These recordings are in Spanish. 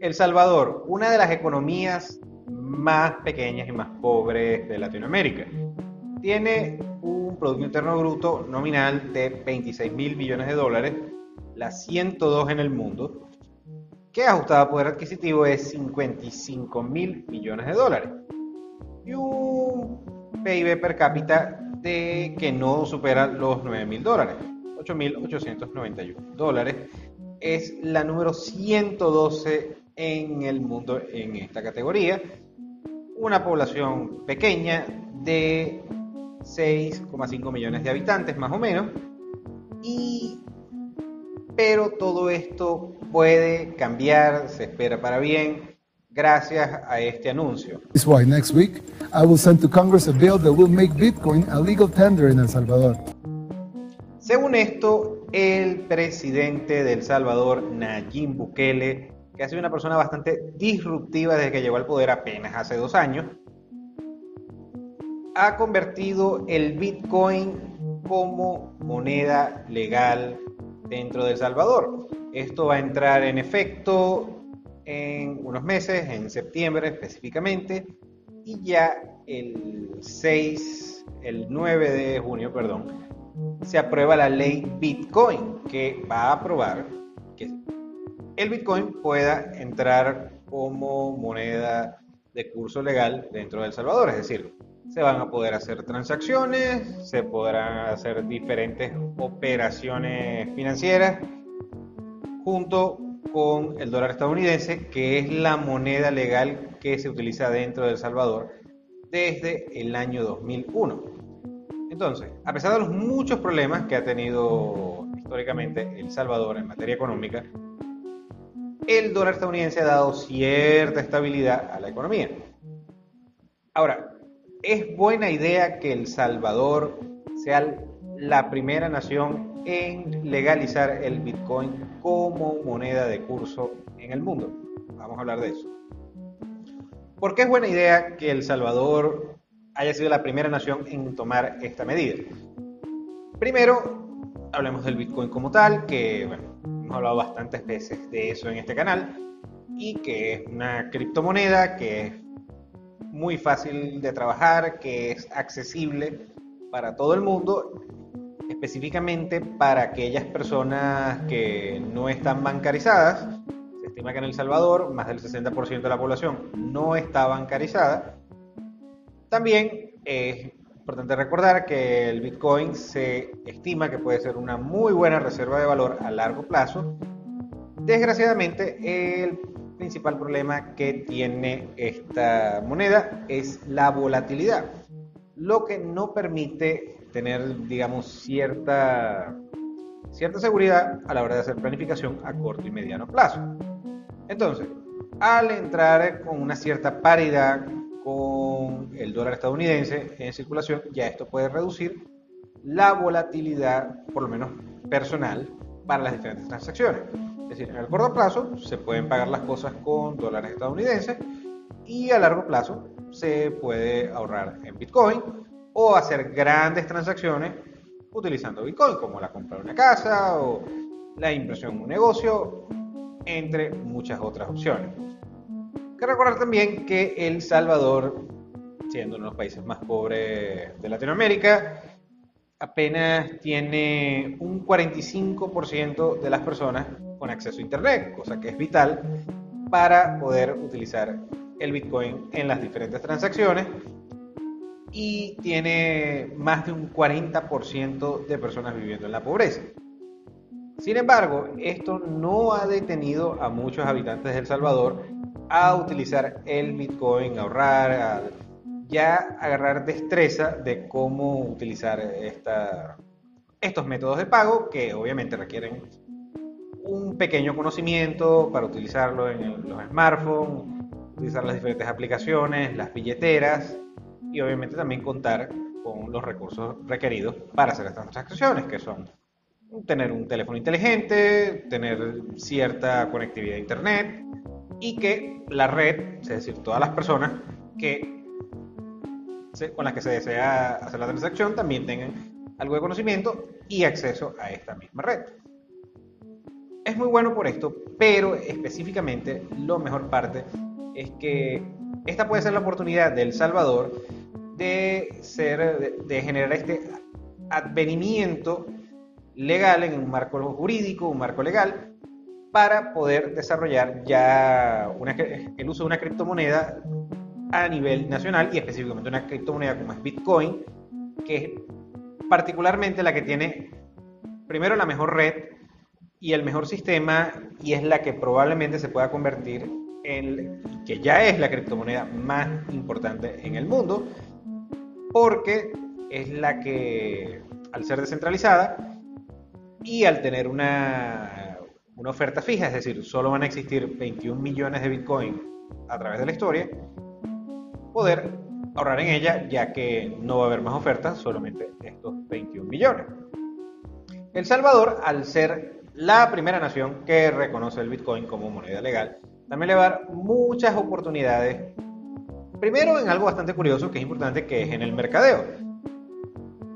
El Salvador, una de las economías más pequeñas y más pobres de Latinoamérica. Tiene un Producto Interno Bruto nominal de 26 mil millones de dólares, la 102 en el mundo, que ajustado a poder adquisitivo es 55 mil millones de dólares. Y un PIB per cápita de que no supera los 9 mil dólares, 8.891 dólares. Es la número 112 en el mundo en esta categoría. Una población pequeña de 6,5 millones de habitantes más o menos. Y pero todo esto puede cambiar, se espera para bien, gracias a este anuncio. This why next week I will send to Congress a bill that will make Bitcoin a legal tender in El Salvador. Según esto, el presidente de El Salvador, Nayib Bukele, que ha sido una persona bastante disruptiva desde que llegó al poder apenas hace dos años, ha convertido el Bitcoin como moneda legal dentro de El Salvador. Esto va a entrar en efecto en unos meses, en septiembre específicamente, y ya el 6, el 9 de junio, perdón, se aprueba la ley Bitcoin, que va a aprobar el Bitcoin pueda entrar como moneda de curso legal dentro de Salvador, es decir, se van a poder hacer transacciones, se podrán hacer diferentes operaciones financieras junto con el dólar estadounidense, que es la moneda legal que se utiliza dentro de El Salvador desde el año 2001. Entonces, a pesar de los muchos problemas que ha tenido históricamente El Salvador en materia económica, el dólar estadounidense ha dado cierta estabilidad a la economía. Ahora, es buena idea que El Salvador sea la primera nación en legalizar el Bitcoin como moneda de curso en el mundo. Vamos a hablar de eso. ¿Por qué es buena idea que El Salvador haya sido la primera nación en tomar esta medida? Primero, hablemos del Bitcoin como tal, que bueno, hemos hablado bastantes veces de eso en este canal, y que es una criptomoneda que es muy fácil de trabajar, que es accesible para todo el mundo, específicamente para aquellas personas que no están bancarizadas. Se estima que en El Salvador más del 60% de la población no está bancarizada. También es importante recordar que el Bitcoin se estima que puede ser una muy buena reserva de valor a largo plazo. Desgraciadamente, el principal problema que tiene esta moneda es la volatilidad, lo que no permite tener, digamos, cierta, cierta seguridad a la hora de hacer planificación a corto y mediano plazo. Entonces, al entrar con una cierta paridad el dólar estadounidense en circulación, ya esto puede reducir la volatilidad, por lo menos personal, para las diferentes transacciones. Es decir, en el corto plazo se pueden pagar las cosas con dólares estadounidenses y a largo plazo se puede ahorrar en Bitcoin o hacer grandes transacciones utilizando Bitcoin, como la compra de una casa o la impresión de un negocio, entre muchas otras opciones. Hay que recordar también que El Salvador, siendo uno de los países más pobres de Latinoamérica, apenas tiene un 45% de las personas con acceso a Internet, cosa que es vital para poder utilizar el Bitcoin en las diferentes transacciones y tiene más de un 40% de personas viviendo en la pobreza. Sin embargo, esto no ha detenido a muchos habitantes de El Salvador a utilizar el Bitcoin, a ahorrar, a ya agarrar destreza de cómo utilizar esta, estos métodos de pago que obviamente requieren un pequeño conocimiento para utilizarlo en los smartphones, utilizar las diferentes aplicaciones, las billeteras y obviamente también contar con los recursos requeridos para hacer estas transacciones, que son tener un teléfono inteligente, tener cierta conectividad a Internet y que la red, es decir, todas las personas que con las que se desea hacer la transacción también tengan algo de conocimiento y acceso a esta misma red. es muy bueno por esto, pero específicamente lo mejor parte es que esta puede ser la oportunidad de El Salvador de, ser, de, generar este advenimiento legal en un marco jurídico, un marco legal, para poder desarrollar ya el uso de una criptomoneda a nivel nacional y específicamente una criptomoneda como es Bitcoin, que es particularmente la que tiene primero la mejor red y el mejor sistema y es la que probablemente se pueda convertir en que ya es la criptomoneda más importante en el mundo porque es la que al ser descentralizada y al tener una, una oferta fija, es decir, solo van a existir 21 millones de Bitcoin a través de la historia, poder ahorrar en ella, ya que no va a haber más ofertas, solamente estos 21 millones. El Salvador, al ser la primera nación que reconoce el Bitcoin como moneda legal, también le va a dar muchas oportunidades. Primero en algo bastante curioso que es importante, que es en el mercadeo.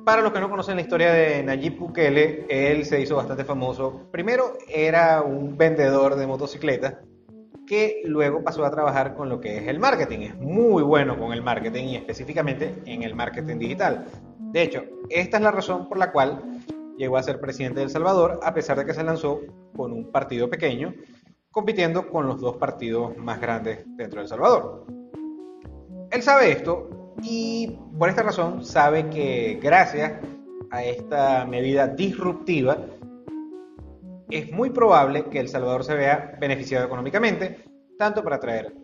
Para los que no conocen la historia de Nayib Bukele, él se hizo bastante famoso. Primero era un vendedor de motocicletas que luego pasó a trabajar con lo que es el marketing. Es muy bueno con el marketing y específicamente en el marketing digital. De hecho, esta es la razón por la cual llegó a ser presidente de El Salvador, a pesar de que se lanzó con un partido pequeño, compitiendo con los dos partidos más grandes dentro de El Salvador. Él sabe esto y por esta razón sabe que gracias a esta medida disruptiva, es muy probable que El Salvador se vea beneficiado económicamente, tanto para atraer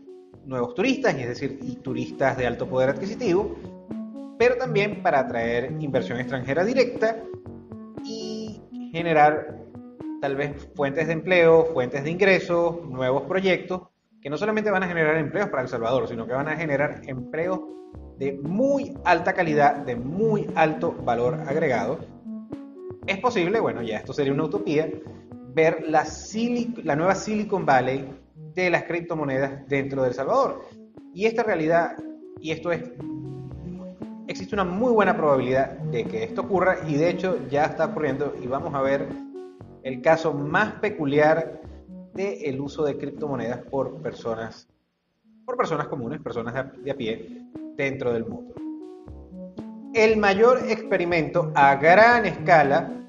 nuevos turistas, es decir, y turistas de alto poder adquisitivo, pero también para atraer inversión extranjera directa y generar tal vez fuentes de empleo, fuentes de ingresos, nuevos proyectos, que no solamente van a generar empleos para El Salvador, sino que van a generar empleos de muy alta calidad, de muy alto valor agregado. Es posible, bueno, ya esto sería una utopía, ver la, nueva Silicon Valley de las criptomonedas dentro de El Salvador. Y esta realidad, y esto es, existe una muy buena probabilidad de que esto ocurra y de hecho ya está ocurriendo y vamos a ver el caso más peculiar del el uso de criptomonedas por personas, por personas comunes, personas de a pie dentro del mundo. El mayor experimento a gran escala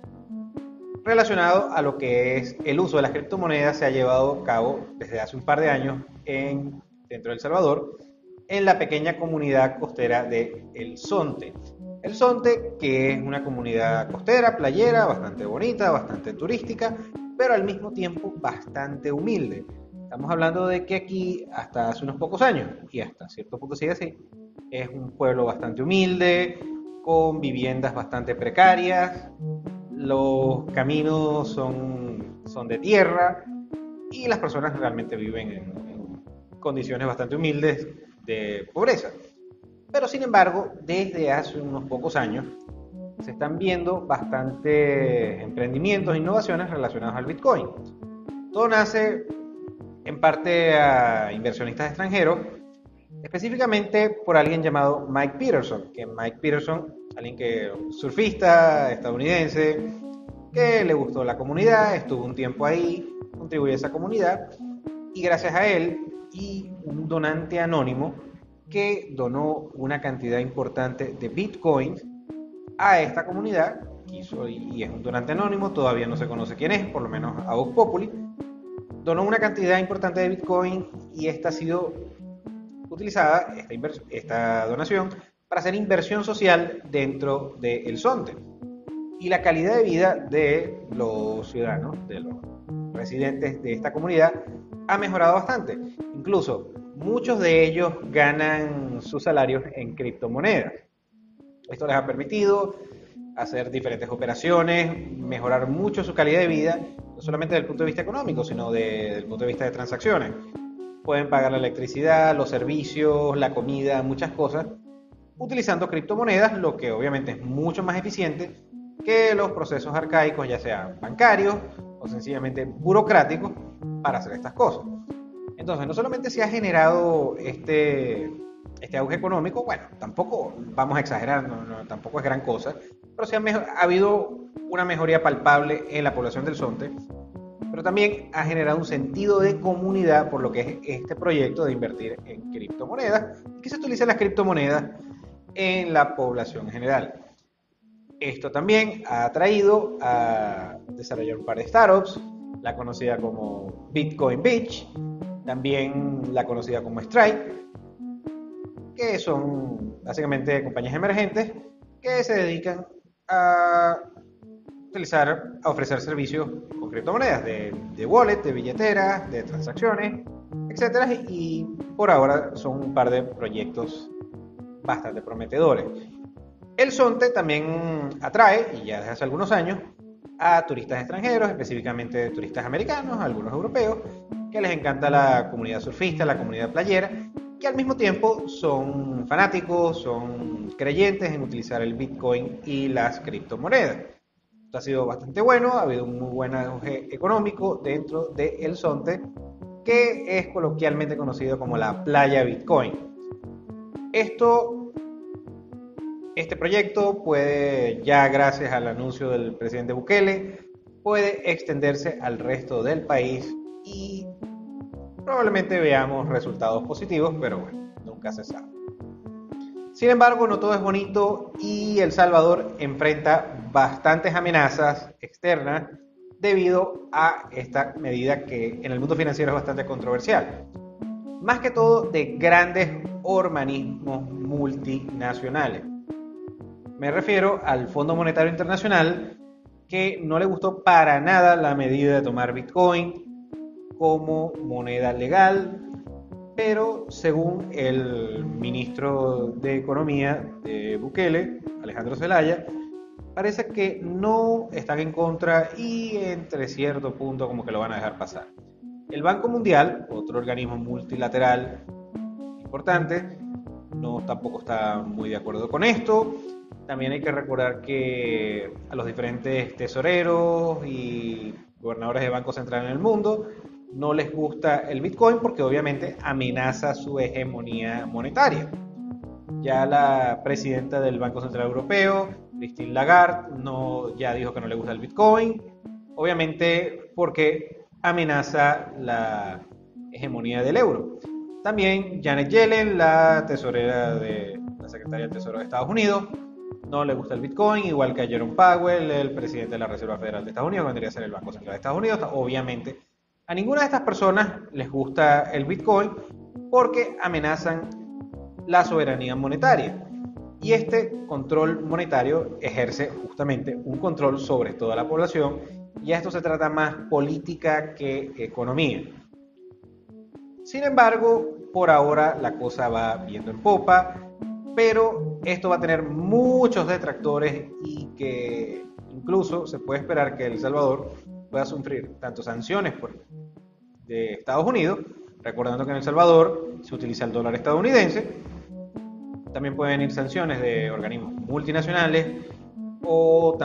relacionado a lo que es el uso de las criptomonedas se ha llevado a cabo desde hace un par de años en, dentro de El Salvador, en la pequeña comunidad costera de El Sonte. El Sonte, que es una comunidad costera, playera, bastante bonita, bastante turística, pero al mismo tiempo bastante humilde. Estamos hablando de que aquí, hasta hace unos pocos años, y hasta cierto punto sigue así, es un pueblo bastante humilde, con viviendas bastante precarias, los caminos son, son de tierra y las personas realmente viven en, condiciones bastante humildes de pobreza. Pero sin embargo, desde hace unos pocos años se están viendo bastantes emprendimientos e innovaciones relacionados al Bitcoin. Todo nace en parte a inversionistas extranjeros, específicamente por alguien llamado Mike Peterson, que Mike Peterson alguien que surfista estadounidense, que le gustó la comunidad, estuvo un tiempo ahí, contribuyó a esa comunidad y gracias a él y un donante anónimo que donó una cantidad importante de bitcoins a esta comunidad, y es un donante anónimo, todavía no se conoce quién es, por lo menos a Vox Populi, donó una cantidad importante de bitcoin y esta ha sido utilizada, esta, esta donación, para hacer inversión social dentro del el Sonte. Y la calidad de vida de los ciudadanos, de los residentes de esta comunidad, ha mejorado bastante. Incluso muchos de ellos ganan sus salarios en criptomonedas. Esto les ha permitido hacer diferentes operaciones, mejorar mucho su calidad de vida, no solamente desde el punto de vista económico, sino desde el punto de vista de transacciones. Pueden pagar la electricidad, los servicios, la comida, muchas cosas, utilizando criptomonedas, lo que obviamente es mucho más eficiente que los procesos arcaicos, ya sean bancarios o sencillamente burocráticos, para hacer estas cosas. Entonces, no solamente se ha generado este, este auge económico, bueno, tampoco vamos a exagerar, tampoco es gran cosa, pero se ha, ha habido una mejoría palpable en la población del Sonte pero también ha generado un sentido de comunidad por lo que es este proyecto de invertir en criptomonedas que se utilicen las criptomonedas en la población general. Esto también ha atraído a desarrollar un par de startups, la conocida como Bitcoin Beach, también la conocida como Strike, que son básicamente compañías emergentes que se dedican a utilizar, a ofrecer servicios con criptomonedas, de, de wallet, de billeteras, de transacciones, etcétera, y por ahora son un par de proyectos bastante prometedores. El Sonte también atrae, y ya desde hace algunos años, a turistas extranjeros, específicamente turistas americanos, algunos europeos, que les encanta la comunidad surfista, la comunidad playera, que al mismo tiempo son fanáticos, son creyentes en utilizar el Bitcoin y las criptomonedas. Esto ha sido bastante bueno, ha habido un muy buen auge económico dentro de El Sonte, que es coloquialmente conocido como la playa Bitcoin. Esto, este proyecto puede, ya gracias al anuncio del presidente Bukele, puede extenderse al resto del país y probablemente veamos resultados positivos, pero bueno, nunca se sabe. Sin embargo, no todo es bonito y El Salvador enfrenta bastantes amenazas externas debido a esta medida que en el mundo financiero es bastante controversial. Más que todo de grandes organismos multinacionales. Me refiero al Fondo Monetario Internacional que no le gustó para nada la medida de tomar Bitcoin como moneda legal, pero según el ministro de Economía de Bukele, Alejandro Zelaya, parece que no están en contra y entre cierto punto como que lo van a dejar pasar. El Banco Mundial, otro organismo multilateral no tampoco está muy de acuerdo con esto. También hay que recordar que a los diferentes tesoreros y gobernadores de bancos centrales en el mundo no les gusta el Bitcoin porque obviamente amenaza su hegemonía monetaria. Ya la presidenta del Banco Central Europeo, Christine Lagarde, ya dijo que no le gusta el Bitcoin, obviamente porque amenaza la hegemonía del euro. También Janet Yellen, la tesorera de la Secretaría del Tesoro de Estados Unidos, no le gusta el Bitcoin, igual que a Jerome Powell, el presidente de la Reserva Federal de Estados Unidos, que vendría a ser el Banco Central de Estados Unidos, obviamente a ninguna de estas personas les gusta el Bitcoin porque amenazan la soberanía monetaria. Y este control monetario ejerce justamente un control sobre toda la población y a esto se trata más política que economía. Sin embargo, por ahora la cosa va viendo en popa, pero esto va a tener muchos detractores y que incluso se puede esperar que El Salvador pueda sufrir tanto sanciones por, de Estados Unidos, recordando que en El Salvador se utiliza el dólar estadounidense, también pueden venir sanciones de organismos multinacionales o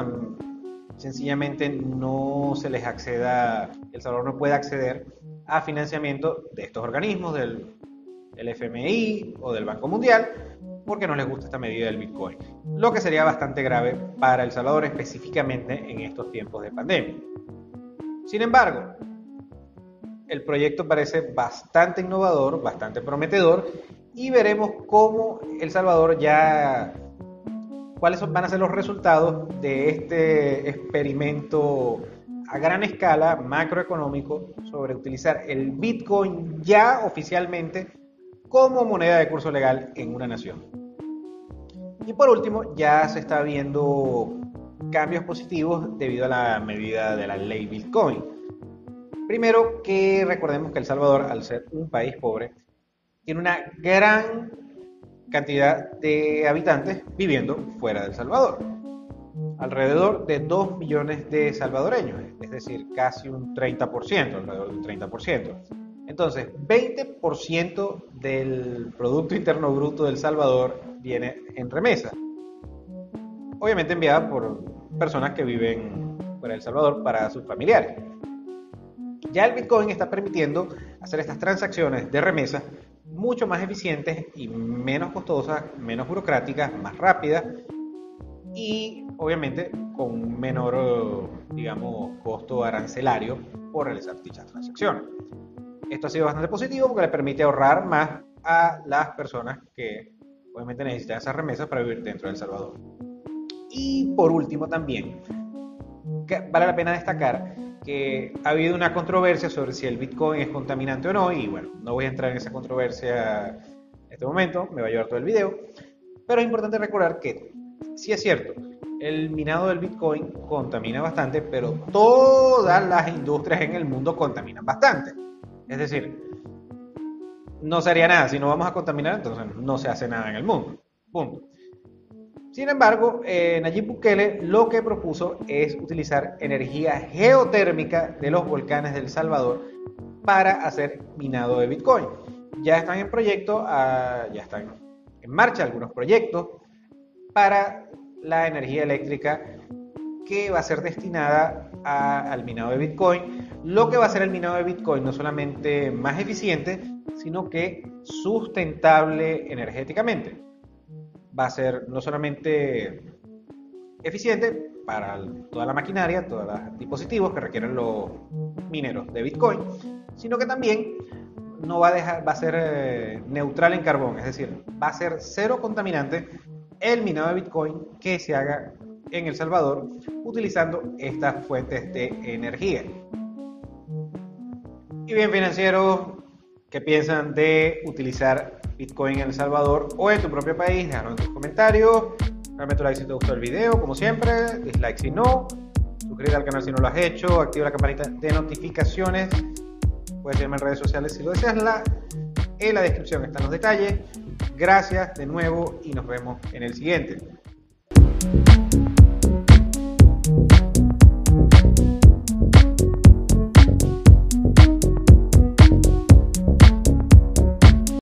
sencillamente no se les acceda, El Salvador no puede acceder a financiamiento de estos organismos, del, del FMI o del Banco Mundial, porque no les gusta esta medida del Bitcoin, lo que sería bastante grave para El Salvador específicamente en estos tiempos de pandemia. Sin embargo, el proyecto parece bastante innovador, bastante prometedor y veremos cómo El Salvador ya cuáles van a ser los resultados de este experimento a gran escala macroeconómico sobre utilizar el Bitcoin ya oficialmente como moneda de curso legal en una nación. Y por último, ya se está viendo cambios positivos debido a la medida de la ley Bitcoin. Primero que recordemos que El Salvador, al ser un país pobre, tiene una gran cantidad de habitantes viviendo fuera de El Salvador. Alrededor de 2 millones de salvadoreños, es decir, casi un 30%, alrededor de un 30%. Entonces, 20% del Producto Interno Bruto del Salvador viene en remesa. Obviamente enviada por personas que viven fuera de El Salvador para sus familiares. Ya el Bitcoin está permitiendo hacer estas transacciones de remesa mucho más eficientes y menos costosas, menos burocráticas, más rápidas y obviamente con menor, digamos, costo arancelario por realizar dicha transacción. Esto ha sido bastante positivo porque le permite ahorrar más a las personas que obviamente necesitan esas remesas para vivir dentro de El Salvador. Y por último también, vale la pena destacar que ha habido una controversia sobre si el Bitcoin es contaminante o no, y bueno, no voy a entrar en esa controversia en este momento, me va a llevar todo el video, pero es importante recordar que sí es cierto, el minado del Bitcoin contamina bastante, pero todas las industrias en el mundo contaminan bastante. Es decir, no se haría nada. Si no vamos a contaminar, entonces no se hace nada en el mundo. Punto. Sin embargo, eh, Nayib Bukele lo que propuso es utilizar energía geotérmica de los volcanes del Salvador para hacer minado de Bitcoin. Ya están en proyecto, ah, ya están en marcha algunos proyectos para la energía eléctrica que va a ser destinada al minado de Bitcoin, lo que va a hacer el minado de Bitcoin no solamente más eficiente, sino que sustentable energéticamente. Va a ser no solamente eficiente para toda la maquinaria, todos los dispositivos que requieren los mineros de Bitcoin, sino que también no va a dejar, va a ser eh, neutral en carbón, es decir, va a ser cero contaminante el minado de Bitcoin que se haga en El Salvador utilizando estas fuentes de energía. Y bien financieros, ¿qué piensan de utilizar Bitcoin en El Salvador o en tu propio país? Déjanos en tus comentarios. Tu like si te gustó el video, como siempre. Dislike si no. Suscríbete al canal si no lo has hecho. Activa la campanita de notificaciones. Puedes seguirme en redes sociales si lo deseas. La, en la descripción están los detalles. Gracias de nuevo y nos vemos en el siguiente.